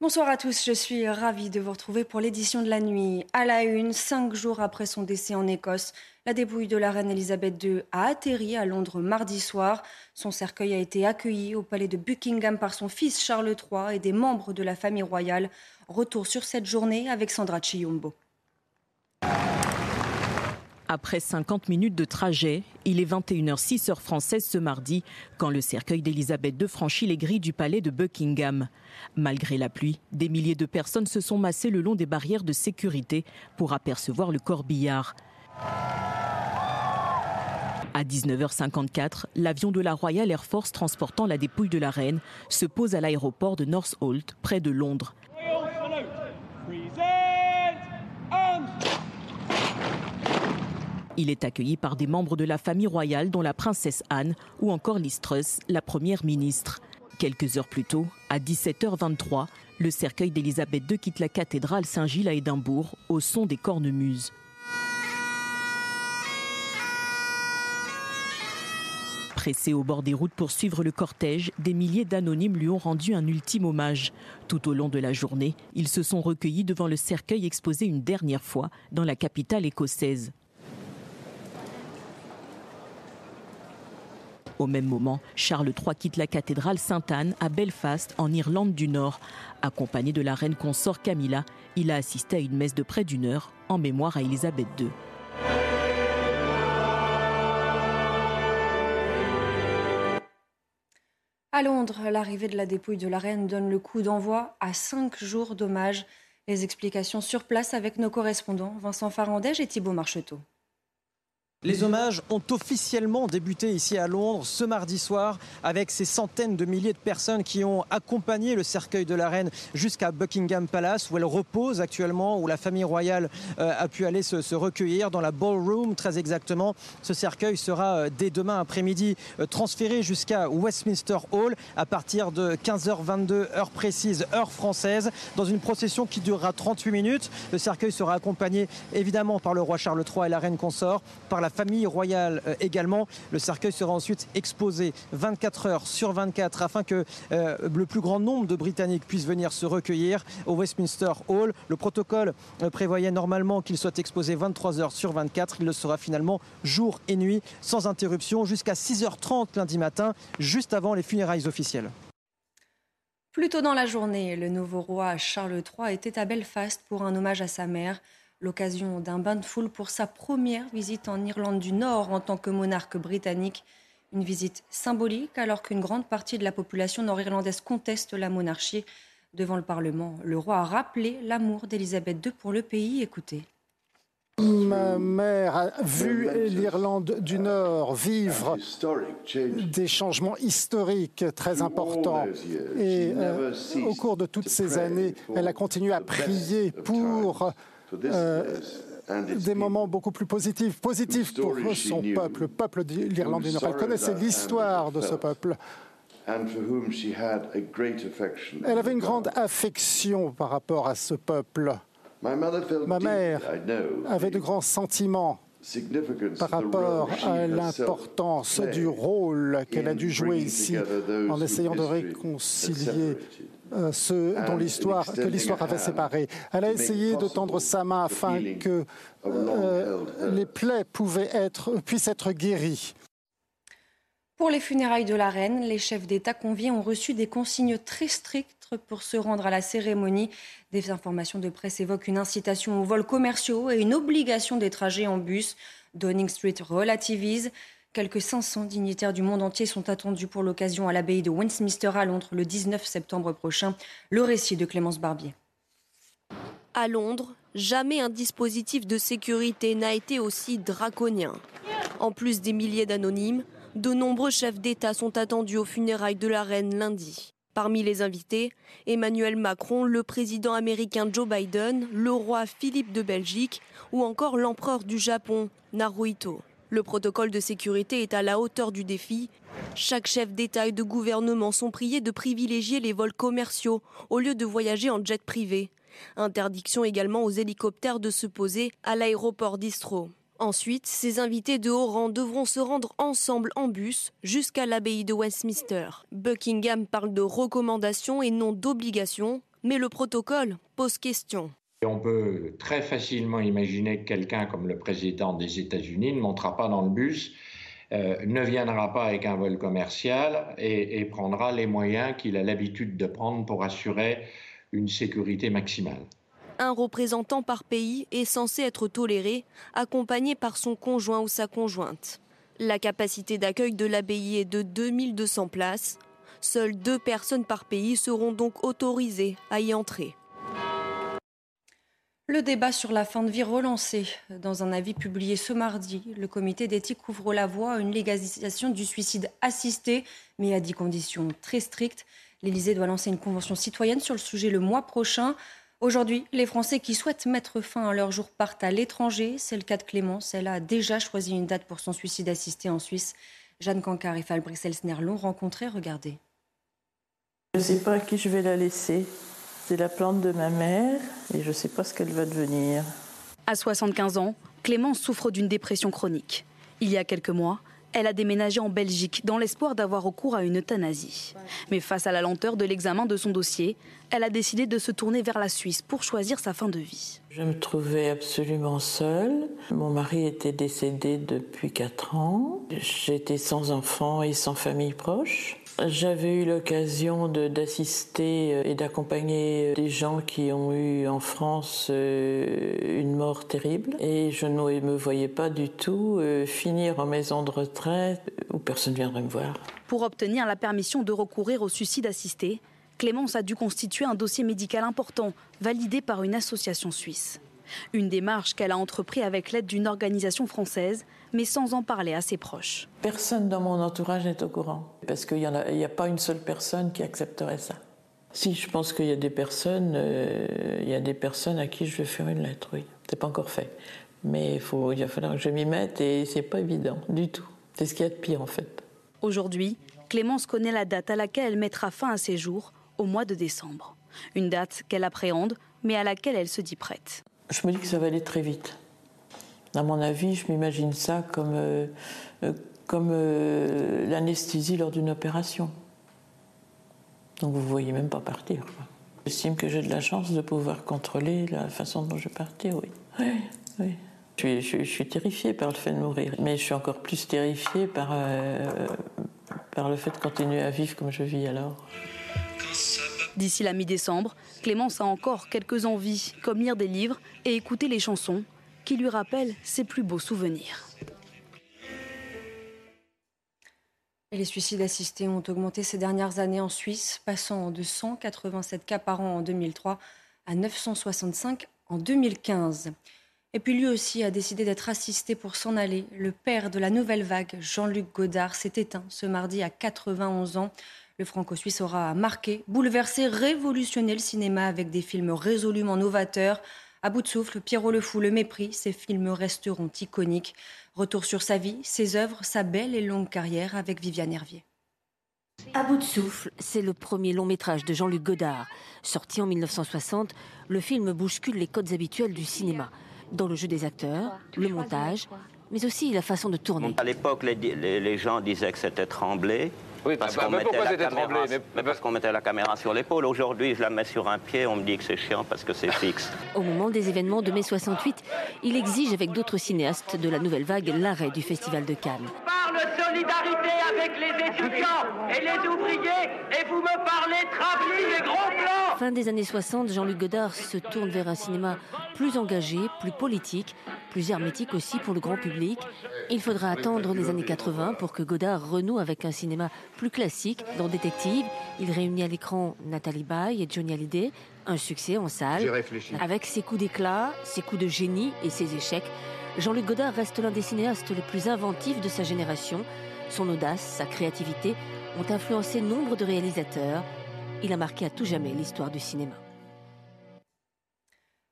Bonsoir à tous, je suis ravie de vous retrouver pour l'édition de la nuit. À la une, cinq jours après son décès en Écosse, la dépouille de la reine Elisabeth II a atterri à Londres mardi soir. Son cercueil a été accueilli au palais de Buckingham par son fils Charles III et des membres de la famille royale. Retour sur cette journée avec Sandra Chiumbo. Après 50 minutes de trajet, il est 21h06 heure française ce mardi quand le cercueil d'Elisabeth II franchit les grilles du palais de Buckingham. Malgré la pluie, des milliers de personnes se sont massées le long des barrières de sécurité pour apercevoir le corbillard. À 19h54, l'avion de la Royal Air Force transportant la dépouille de la reine se pose à l'aéroport de Northolt, près de Londres. Il est accueilli par des membres de la famille royale, dont la princesse Anne ou encore Liz la première ministre. Quelques heures plus tôt, à 17h23, le cercueil d'Elisabeth II quitte la cathédrale Saint-Gilles à Édimbourg au son des cornemuses. Pressé au bord des routes pour suivre le cortège, des milliers d'anonymes lui ont rendu un ultime hommage. Tout au long de la journée, ils se sont recueillis devant le cercueil exposé une dernière fois dans la capitale écossaise. Au même moment, Charles III quitte la cathédrale Sainte-Anne à Belfast, en Irlande du Nord. Accompagné de la reine consort Camilla, il a assisté à une messe de près d'une heure en mémoire à Élisabeth II. À Londres, l'arrivée de la dépouille de la reine donne le coup d'envoi à cinq jours d'hommage. Les explications sur place avec nos correspondants Vincent Farandège et Thibault Marcheteau. Les hommages ont officiellement débuté ici à Londres ce mardi soir avec ces centaines de milliers de personnes qui ont accompagné le cercueil de la reine jusqu'à Buckingham Palace où elle repose actuellement, où la famille royale euh, a pu aller se, recueillir dans la ballroom très exactement. Ce cercueil sera euh, dès demain après-midi euh, transféré jusqu'à Westminster Hall à partir de 15h22 heure précise, heure française, dans une procession qui durera 38 minutes. Le cercueil sera accompagné évidemment par le roi Charles III et la reine consort, par la la famille royale euh, également. Le cercueil sera ensuite exposé 24 heures sur 24 afin que euh, le plus grand nombre de Britanniques puissent venir se recueillir au Westminster Hall. Le protocole euh, prévoyait normalement qu'il soit exposé 23 heures sur 24. Il le sera finalement jour et nuit sans interruption jusqu'à 6h30 lundi matin, juste avant les funérailles officielles. Plus tôt dans la journée, le nouveau roi Charles III était à Belfast pour un hommage à sa mère l'occasion d'un bain de foule pour sa première visite en Irlande du Nord en tant que monarque britannique. Une visite symbolique alors qu'une grande partie de la population nord-irlandaise conteste la monarchie. Devant le Parlement, le roi a rappelé l'amour d'Élisabeth II pour le pays. Écoutez. Ma mère a vu l'Irlande du Nord vivre des changements historiques très importants. Et euh, au cours de toutes ces années, elle a continué à prier pour euh, des moments beaucoup plus positifs, positifs pour son peuple, le peuple de l'Irlande du Nord. Elle connaissait l'histoire de ce peuple. Elle avait une grande affection par rapport à ce peuple. Ma mère avait de grands sentiments par rapport à l'importance du rôle qu'elle a dû jouer ici en essayant de réconcilier ceux dont l'histoire, que l'histoire avait séparés. Elle a essayé de tendre sa main afin que euh, les plaies pouvaient être, puissent être guéries. Pour les funérailles de la reine, les chefs d'État conviés ont reçu des consignes très strictes pour se rendre à la cérémonie. Des informations de presse évoquent une incitation aux vols commerciaux et une obligation des trajets en bus. Downing Street relativise. Quelques 500 dignitaires du monde entier sont attendus pour l'occasion à l'abbaye de Westminster à Londres le 19 septembre prochain. Le récit de Clémence Barbier. À Londres, jamais un dispositif de sécurité n'a été aussi draconien. En plus des milliers d'anonymes, de nombreux chefs d'État sont attendus aux funérailles de la reine lundi. Parmi les invités, Emmanuel Macron, le président américain Joe Biden, le roi Philippe de Belgique ou encore l'empereur du Japon, Naruhito. Le protocole de sécurité est à la hauteur du défi. Chaque chef d'État et de gouvernement sont priés de privilégier les vols commerciaux au lieu de voyager en jet privé. Interdiction également aux hélicoptères de se poser à l'aéroport d'Istro. Ensuite, ces invités de haut rang devront se rendre ensemble en bus jusqu'à l'abbaye de Westminster. Buckingham parle de recommandations et non d'obligations, mais le protocole pose question. On peut très facilement imaginer que quelqu'un comme le président des États-Unis ne montera pas dans le bus, euh, ne viendra pas avec un vol commercial et prendra les moyens qu'il a l'habitude de prendre pour assurer une sécurité maximale un représentant par pays est censé être toléré, accompagné par son conjoint ou sa conjointe. La capacité d'accueil de l'abbaye est de 2200 places. Seules deux personnes par pays seront donc autorisées à y entrer. Le débat sur la fin de vie relancé. Dans un avis publié ce mardi, le comité d'éthique ouvre la voie à une légalisation du suicide assisté, mais à des conditions très strictes. L'Élysée doit lancer une convention citoyenne sur le sujet le mois prochain. Aujourd'hui, les Français qui souhaitent mettre fin à leur jour partent à l'étranger. C'est le cas de Clémence. Elle a déjà choisi une date pour son suicide assisté en Suisse. Jeanne Cancard et Fabrice Elsner l'ont rencontré. Regardez. Je ne sais pas à qui je vais la laisser. C'est la plante de ma mère et je ne sais pas ce qu'elle va devenir. À 75 ans, Clémence souffre d'une dépression chronique. Il y a quelques mois, elle a déménagé en Belgique dans l'espoir d'avoir recours à une euthanasie. Mais face à la lenteur de l'examen de son dossier, elle a décidé de se tourner vers la Suisse pour choisir sa fin de vie. Je me trouvais absolument seule. Mon mari était décédé depuis 4 ans. J'étais sans enfants et sans famille proche. J'avais eu l'occasion d'assister euh, et d'accompagner des gens qui ont eu en France euh, une mort terrible et je ne me voyais pas du tout euh, finir en maison de retraite où personne ne viendrait me voir. Pour obtenir la permission de recourir au suicide assisté, Clémence a dû constituer un dossier médical important validé par une association suisse. Une démarche qu'elle a entreprise avec l'aide d'une organisation française, mais sans en parler à ses proches. Personne dans mon entourage n'est au courant, parce qu'il n'y a, a, pas une seule personne qui accepterait ça. Si, je pense qu'il y a des personnes, euh, il y a des personnes à qui je vais faire une lettre, oui. C'est pas encore fait. Mais il, faut, il va falloir que je m'y mette et c'est pas évident du tout. C'est ce qu'il y a de pire en fait. Aujourd'hui, Clémence connaît la date à laquelle elle mettra fin à ses jours, au mois de décembre. Une date qu'elle appréhende, mais à laquelle elle se dit prête. Je me dis que ça va aller très vite. À mon avis, je m'imagine ça comme, euh, euh, comme euh, l'anesthésie lors d'une opération. Donc vous ne voyez même pas partir. J'estime que j'ai de la chance de pouvoir contrôler la façon dont je partais, oui. oui, oui. Je, suis, je, je suis terrifiée par le fait de mourir, mais je suis encore plus terrifiée par, par le fait de continuer à vivre comme je vis alors. D'ici la mi-décembre, Clémence a encore quelques envies, comme lire des livres et écouter les chansons qui lui rappellent ses plus beaux souvenirs. les suicides assistés ont augmenté ces dernières années en Suisse, passant de 187 cas par an en 2003 à 965 en 2015. Et puis lui aussi a décidé d'être assisté pour s'en aller. Le père de la nouvelle vague, Jean-Luc Godard, s'est éteint ce mardi à 91 ans. Le franco-suisse aura marqué, bouleversé, révolutionné le cinéma avec des films résolument novateurs. À bout de souffle, Pierrot le Fou, Le Mépris, ces films resteront iconiques. Retour sur sa vie, ses œuvres, sa belle et longue carrière avec Viviane Hervier. À bout de souffle, c'est le premier long métrage de Jean-Luc Godard. Sorti en 1960, le film bouscule les codes habituels du cinéma, dans le jeu des acteurs, le montage, mais aussi la façon de tourner. À l'époque, les, les gens disaient que c'était tremblé. Oui, parce bah, qu'on mettait, mettait la caméra sur l'épaule. Aujourd'hui, je la mets sur un pied, on me dit que c'est chiant parce que c'est fixe. Au moment des événements de mai 68, il exige avec d'autres cinéastes de la nouvelle vague l'arrêt du Festival de Cannes. Parle solidarité avec les étudiants et les ouvriers et vous me parlez travelling et gros plans Fin des années 60, Jean-Luc Godard se tourne vers un cinéma plus engagé, plus politique, plus hermétique aussi pour le grand public. Il faudra attendre les années 80 pour que Godard renoue avec un cinéma plus classique. Dans Détective, il réunit à l'écran Nathalie Baye et Johnny Hallyday, un succès en salle. Avec ses coups d'éclat, ses coups de génie et ses échecs, Jean-Luc Godard reste l'un des cinéastes les plus inventifs de sa génération. Son audace, sa créativité ont influencé nombre de réalisateurs Il a marqué à tout jamais l'histoire du cinéma.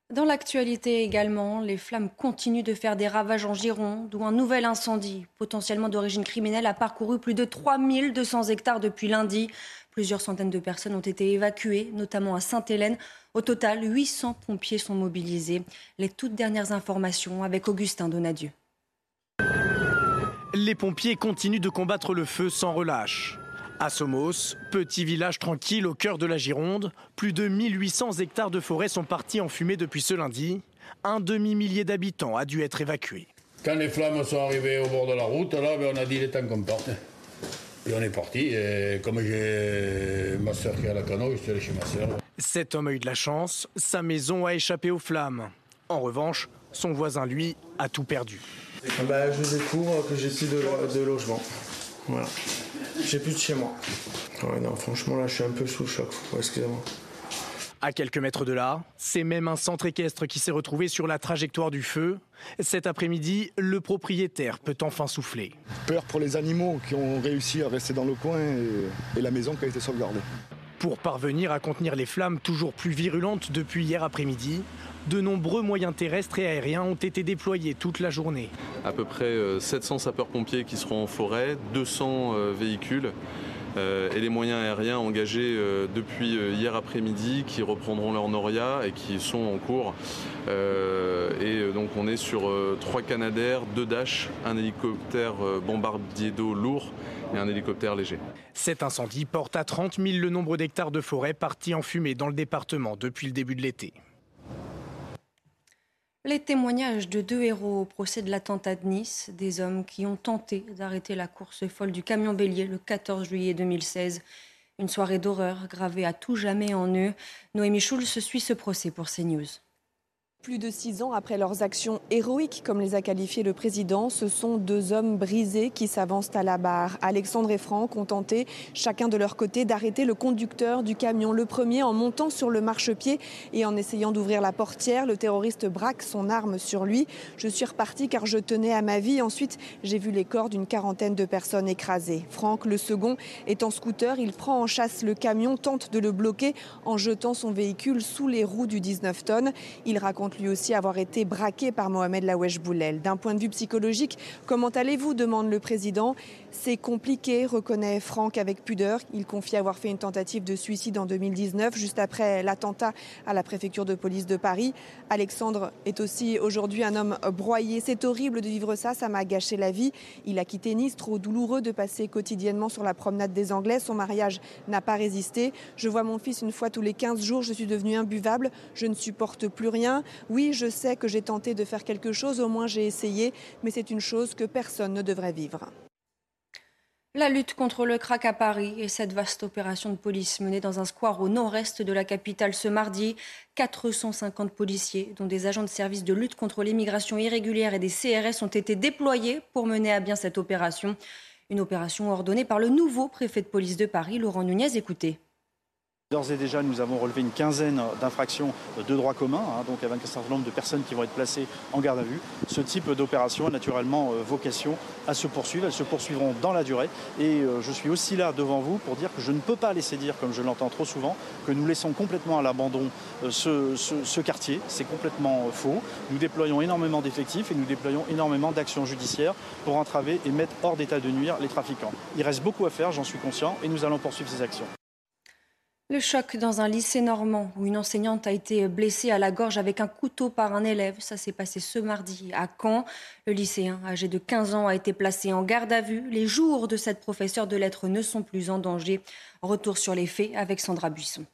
Dans l'actualité également, les flammes continuent de faire des ravages en Gironde, où un nouvel incendie, potentiellement d'origine criminelle, a parcouru plus de 3200 hectares depuis lundi. Plusieurs centaines de personnes ont été évacuées, notamment à Sainte-Hélène. Au total, 800 pompiers sont mobilisés. Les toutes dernières informations avec Augustin Donadieu. Les pompiers continuent de combattre le feu sans relâche. À Somos, petit village tranquille au cœur de la Gironde, plus de 1800 hectares de forêt sont partis en fumée depuis ce lundi. Un demi-millier d'habitants a dû être évacué. Quand les flammes sont arrivées au bord de la route, là, ben, on a dit les temps qu'on. Et on est parti. Et comme j'ai ma soeur qui est à la cano, je suis allé chez ma soeur. Cet homme a eu de la chance. Sa maison a échappé aux flammes. En revanche, son voisin, lui, a tout perdu. Bah, je découvre que j'ai plus de, de logement. Voilà. J'ai plus de chez moi. non, franchement, là, je suis un peu sous le choc. Excusez-moi. À quelques mètres de là, c'est même un centre équestre qui s'est retrouvé sur la trajectoire du feu. Cet après-midi, le propriétaire peut enfin souffler. Peur pour les animaux qui ont réussi à rester dans le coin et, et la maison qui a été sauvegardée. Pour parvenir à contenir les flammes toujours plus virulentes depuis hier après-midi, de nombreux moyens terrestres et aériens ont été déployés toute la journée. À peu près 700 euh, sapeurs-pompiers qui seront en forêt, 200 euh, véhicules et les moyens aériens engagés depuis hier après-midi qui reprendront leur Noria et qui sont en cours. et donc on est sur trois Canadair, deux Dash, un hélicoptère bombardier d'eau lourd et un hélicoptère léger. Cet incendie porte à 30 000 le nombre d'hectares de forêt partis en fumée dans le département depuis le début de l'été. Les témoignages de deux héros au procès de l'attentat de Nice, des hommes qui ont tenté d'arrêter la course folle du camion bélier le 14 juillet 2016. Une soirée d'horreur gravée à tout jamais en eux. Noémie Schulz suit ce procès pour CNews. Plus de six ans après leurs actions héroïques, comme les a qualifiées le président, ce sont deux hommes brisés qui s'avancent à la barre. Alexandre et Franck ont tenté, chacun de leur côté, d'arrêter le conducteur du camion. Le premier en montant sur le marchepied et en essayant d'ouvrir la portière. Le terroriste braque son arme sur lui. Je suis reparti car je tenais à ma vie. Ensuite, j'ai vu les corps d'une quarantaine de personnes écrasées. Franck, le second, est en scooter. Il prend en chasse le camion, tente de le bloquer en jetant son véhicule sous les roues du 19 tonnes. Il raconte lui aussi avoir été braqué par Mohamed Lawesh Boulel. D'un point de vue psychologique, comment allez-vous demande le président. C'est compliqué, reconnaît Franck avec pudeur. Il confie avoir fait une tentative de suicide en 2019, juste après l'attentat à la préfecture de police de Paris. Alexandre est aussi aujourd'hui un homme broyé. C'est horrible de vivre ça, ça m'a gâché la vie. Il a quitté Nice, trop douloureux de passer quotidiennement sur la promenade des Anglais. Son mariage n'a pas résisté. Je vois mon fils une fois tous les 15 jours, je suis devenu imbuvable, je ne supporte plus rien. Oui, je sais que j'ai tenté de faire quelque chose, au moins j'ai essayé, mais c'est une chose que personne ne devrait vivre. La lutte contre le crack à Paris et cette vaste opération de police menée dans un square au nord-est de la capitale ce mardi. 450 policiers, dont des agents de service de lutte contre l'immigration irrégulière et des CRS, ont été déployés pour mener à bien cette opération. Une opération ordonnée par le nouveau préfet de police de Paris, Laurent Nunez. Écoutez. D'ores et déjà, nous avons relevé une quinzaine d'infractions de droit commun, hein, donc avec un certain nombre de personnes qui vont être placées en garde à vue. Ce type d'opération a naturellement euh, vocation à se poursuivre. Elles se poursuivront dans la durée. Et euh, je suis aussi là devant vous pour dire que je ne peux pas laisser dire, comme je l'entends trop souvent, que nous laissons complètement à l'abandon euh, ce, ce, quartier. C'est complètement faux. Nous déployons énormément d'effectifs et nous déployons énormément d'actions judiciaires pour entraver et mettre hors d'état de nuire les trafiquants. Il reste beaucoup à faire, j'en suis conscient, et nous allons poursuivre ces actions. Le choc dans un lycée normand où une enseignante a été blessée à la gorge avec un couteau par un élève. Ça s'est passé ce mardi à Caen. Le lycéen, âgé de 15 ans, a été placé en garde à vue. Les jours de cette professeure de lettres ne sont plus en danger. Retour sur les faits avec Sandra Buisson.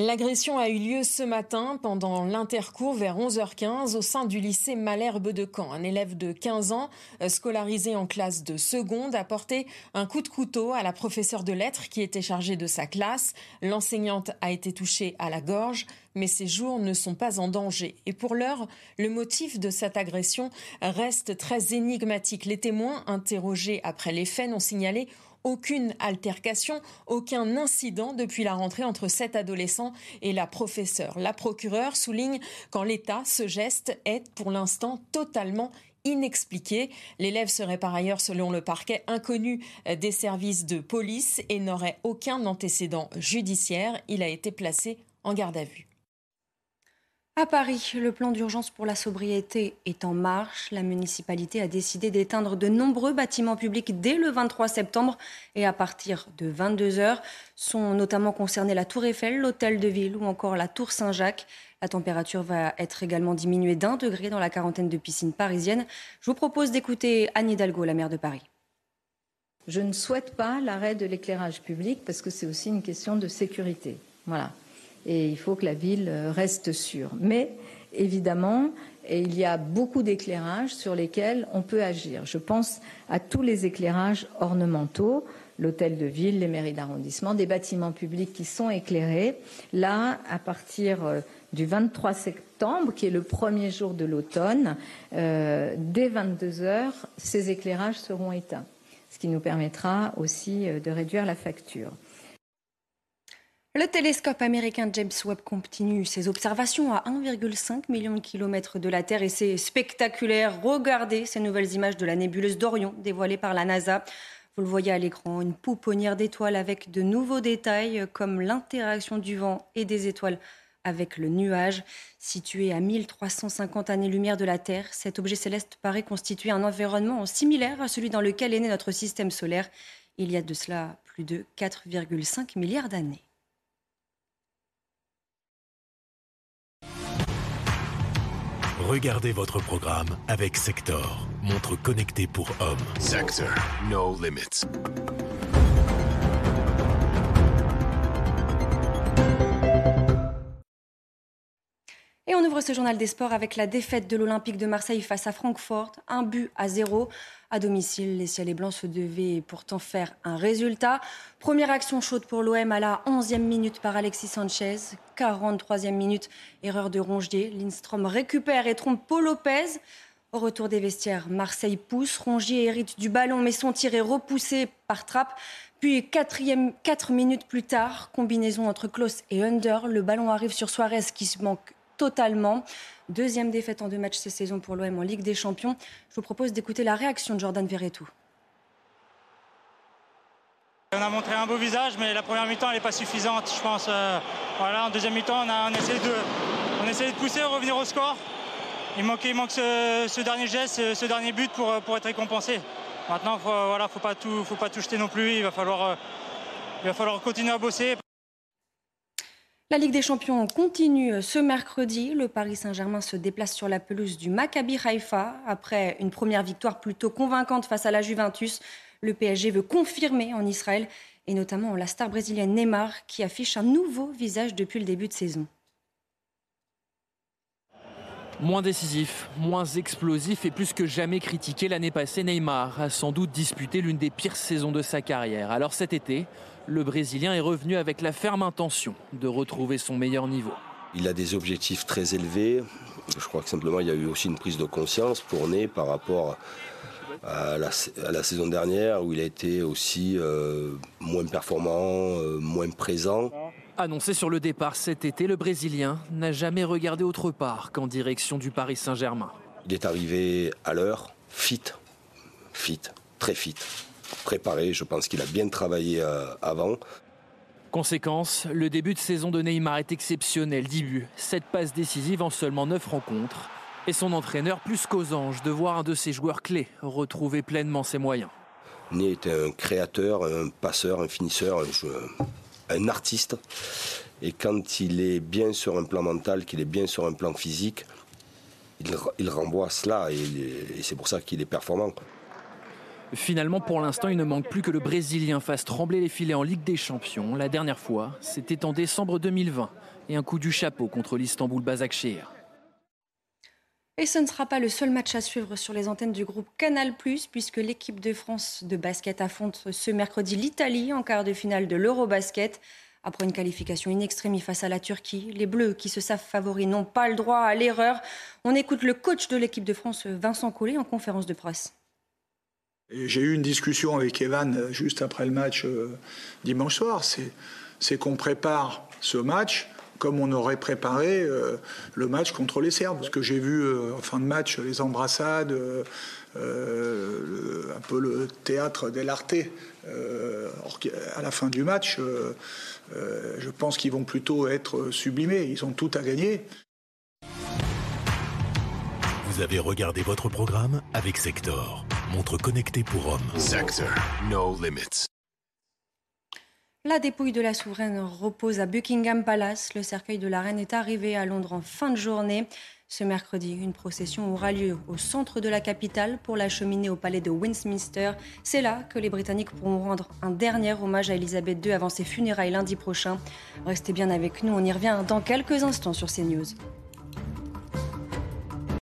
L'agression a eu lieu ce matin pendant l'intercours vers 11h15 au sein du lycée Malherbe de Caen. Un élève de 15 ans, euh, scolarisé en classe de seconde, a porté un coup de couteau à la professeure de lettres qui était chargée de sa classe. L'enseignante a été touchée à la gorge, mais ses jours ne sont pas en danger. Et pour l'heure, le motif de cette agression reste très énigmatique. Les témoins interrogés après les faits n'ont signalé aucune altercation, aucun incident depuis la rentrée entre cet adolescent et la professeure. La procureure souligne qu'en l'état, ce geste est pour l'instant totalement inexpliquée. L'élève serait par ailleurs, selon le parquet, inconnu des services de police et n'aurait aucun antécédent judiciaire. Il a été placé en garde à vue. À Paris, le plan d'urgence pour la sobriété est en marche. La municipalité a décidé d'éteindre de nombreux bâtiments publics dès le 23 septembre et à partir de 22 heures. Sont notamment concernés la Tour Eiffel, l'Hôtel de Ville ou encore la Tour Saint-Jacques. La température va être également diminuée d'un degré dans la quarantaine de piscines parisiennes. Je vous propose d'écouter Anne Hidalgo, la maire de Paris. Je ne souhaite pas l'arrêt de l'éclairage public parce que c'est aussi une question de sécurité. Voilà et il faut que la ville euh, reste sûre. Mais évidemment, il y a beaucoup d'éclairages sur lesquels on peut agir. Je pense à tous les éclairages ornementaux, l'hôtel de ville, les mairies d'arrondissement, des bâtiments publics qui sont éclairés. Là, à partir euh, du 23 septembre, qui est le premier jour de l'automne, euh, dès 22 heures, ces éclairages seront éteints, ce qui nous permettra aussi de réduire la facture. Le télescope américain James Webb continue ses observations à 1,5 million de kilomètres de la Terre et c'est spectaculaire. Regardez ces nouvelles images de la nébuleuse d'Orion dévoilée par la NASA. Vous le voyez à l'écran, une pouponnière d'étoiles avec de nouveaux détails comme l'interaction du vent et des étoiles avec le nuage. Situé à 1350 années-lumière de la Terre, cet objet céleste paraît constituer un environnement similaire à celui dans lequel est né notre système solaire il y a de cela plus de 4,5 milliards d'années. Regardez votre programme avec Sector, montre connectée pour hommes. Sector, no limits. Ouvre ce journal des sports avec la défaite de l'Olympique de Marseille face à Francfort, un but à zéro. À domicile, les ciels et blancs se devaient pourtant faire un résultat. Première action chaude pour l'OM à la 11e minute par Alexis Sanchez. 43e minute, erreur de Rongier. Lindstrom récupère et trompe Paul Lopez. Au retour des vestiaires, Marseille pousse. Rongier hérite du ballon, mais son tir est repoussé par Trapp. Puis, quatrième, 4 minutes plus tard, combinaison entre Klaus et Under. Le ballon arrive sur Suarez qui se manque totalement. Deuxième défaite en deux matchs cette saison pour l'OM en Ligue des Champions. Je vous propose d'écouter la réaction de Jordan Verretou. On a montré un beau visage, mais la première mi-temps, n'est pas suffisante, je pense. Euh, voilà, en deuxième mi-temps, on a, essayé de, on de pousser, revenir au score. Il manque, il manque ce, dernier geste, ce, dernier but pour, pour être récompensé. Maintenant, il voilà, faut pas tout, faut pas tout jeter non plus. Il va falloir, euh, il va falloir continuer à bosser. La Ligue des Champions continue ce mercredi. Le Paris Saint-Germain se déplace sur la pelouse du Maccabi Haïfa. Après une première victoire plutôt convaincante face à la Juventus, le PSG veut confirmer en Israël et notamment la star brésilienne Neymar qui affiche un nouveau visage depuis le début de saison. Moins décisif, moins explosif et plus que jamais critiqué l'année passée, Neymar a sans doute disputé l'une des pires saisons de sa carrière. Alors cet été, le Brésilien est revenu avec la ferme intention de retrouver son meilleur niveau. Il a des objectifs très élevés. Je crois que simplement il y a eu aussi une prise de conscience pour Ney par rapport à la, saison dernière où il a été aussi euh, moins performant, euh, moins présent. Annoncé sur le départ cet été, le Brésilien n'a jamais regardé autre part qu'en direction du Paris Saint-Germain. Il est arrivé à l'heure, fit, fit, très fit préparé. Je pense qu'il a bien travaillé euh, avant. Conséquence, le début de saison de Neymar est exceptionnel. 10 buts, 7 passes décisives en seulement 9 rencontres. Et son entraîneur plus qu'aux anges de voir un de ses joueurs clés retrouver pleinement ses moyens. Ney est un créateur, un passeur, un finisseur, un, artiste. Et quand il est bien sur un plan mental, qu'il est bien sur un plan physique, il, renvoie cela et c'est pour ça qu'il est performant. Finalement, pour l'instant, il ne manque plus que le Brésilien fasse trembler les filets en Ligue des Champions. La dernière fois, c'était en décembre 2020 et un coup du chapeau contre l'Istanbul Basaksehir. Et ce ne sera pas le seul match à suivre sur les antennes du groupe Canal+, puisque l'équipe de France de basket affronte ce mercredi l'Italie en quart de finale de l'Eurobasket. Après une qualification in extremis face à la Turquie, les Bleus, qui se savent favoris, n'ont pas le droit à l'erreur. On écoute le coach de l'équipe de France, Vincent Collet, en conférence de presse. J'ai eu une discussion avec Evan euh, juste après le match euh, dimanche soir. C'est qu'on prépare ce match comme on aurait préparé le match contre les Serbes. Parce que j'ai vu en fin de match les embrassades, un peu le théâtre dell'arte à la fin du match. je pense qu'ils vont plutôt être sublimés. Ils ont tout à gagner. Vous avez regardé votre programme avec Sector, montre connectée pour hommes. Sector, no limits. La dépouille de la souveraine repose à Buckingham Palace. Le cercueil de la reine est arrivé à Londres en fin de journée. Ce mercredi, une procession aura lieu au centre de la capitale pour l'acheminer au palais de Westminster. C'est là que les Britanniques pourront rendre un dernier hommage à Elisabeth II avant ses funérailles lundi prochain. Restez bien avec nous, on y revient dans quelques instants sur CNews.